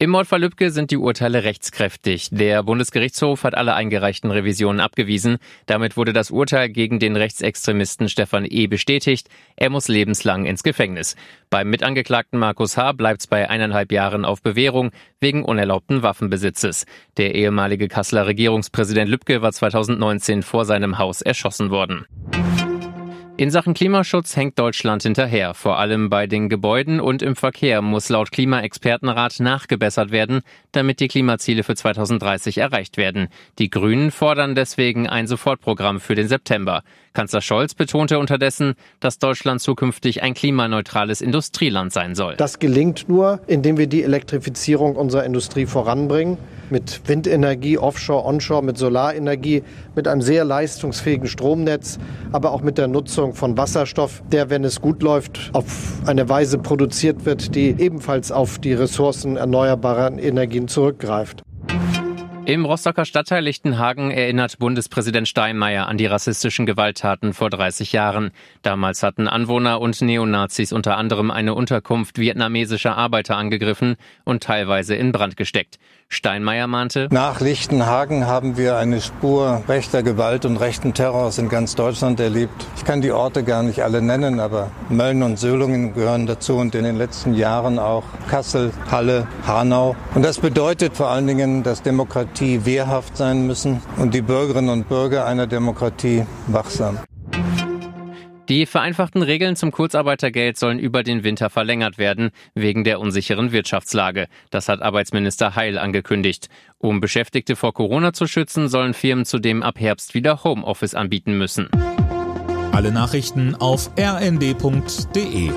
Im Mordfall Lübcke sind die Urteile rechtskräftig. Der Bundesgerichtshof hat alle eingereichten Revisionen abgewiesen. Damit wurde das Urteil gegen den Rechtsextremisten Stefan E. bestätigt. Er muss lebenslang ins Gefängnis. Beim Mitangeklagten Markus H. bleibt es bei eineinhalb Jahren auf Bewährung wegen unerlaubten Waffenbesitzes. Der ehemalige Kasseler Regierungspräsident Lübcke war 2019 vor seinem Haus erschossen worden. In Sachen Klimaschutz hängt Deutschland hinterher. Vor allem bei den Gebäuden und im Verkehr muss laut Klimaexpertenrat nachgebessert werden, damit die Klimaziele für 2030 erreicht werden. Die Grünen fordern deswegen ein Sofortprogramm für den September. Kanzler Scholz betonte unterdessen, dass Deutschland zukünftig ein klimaneutrales Industrieland sein soll. Das gelingt nur, indem wir die Elektrifizierung unserer Industrie voranbringen. Mit Windenergie, Offshore, Onshore, mit Solarenergie, mit einem sehr leistungsfähigen Stromnetz, aber auch mit der Nutzung von Wasserstoff, der, wenn es gut läuft, auf eine Weise produziert wird, die ebenfalls auf die Ressourcen erneuerbarer Energien zurückgreift. Im Rostocker Stadtteil Lichtenhagen erinnert Bundespräsident Steinmeier an die rassistischen Gewalttaten vor 30 Jahren. Damals hatten Anwohner und Neonazis unter anderem eine Unterkunft vietnamesischer Arbeiter angegriffen und teilweise in Brand gesteckt. Steinmeier mahnte, Nach Lichtenhagen haben wir eine Spur rechter Gewalt und rechten Terrors in ganz Deutschland erlebt. Ich kann die Orte gar nicht alle nennen, aber Mölln und Söhlungen gehören dazu und in den letzten Jahren auch Kassel, Halle, Hanau. Und das bedeutet vor allen Dingen, dass Demokratie wehrhaft sein müssen und die Bürgerinnen und Bürger einer Demokratie wachsam. Die vereinfachten Regeln zum Kurzarbeitergeld sollen über den Winter verlängert werden, wegen der unsicheren Wirtschaftslage. Das hat Arbeitsminister Heil angekündigt. Um Beschäftigte vor Corona zu schützen, sollen Firmen zudem ab Herbst wieder Homeoffice anbieten müssen. Alle Nachrichten auf rnd.de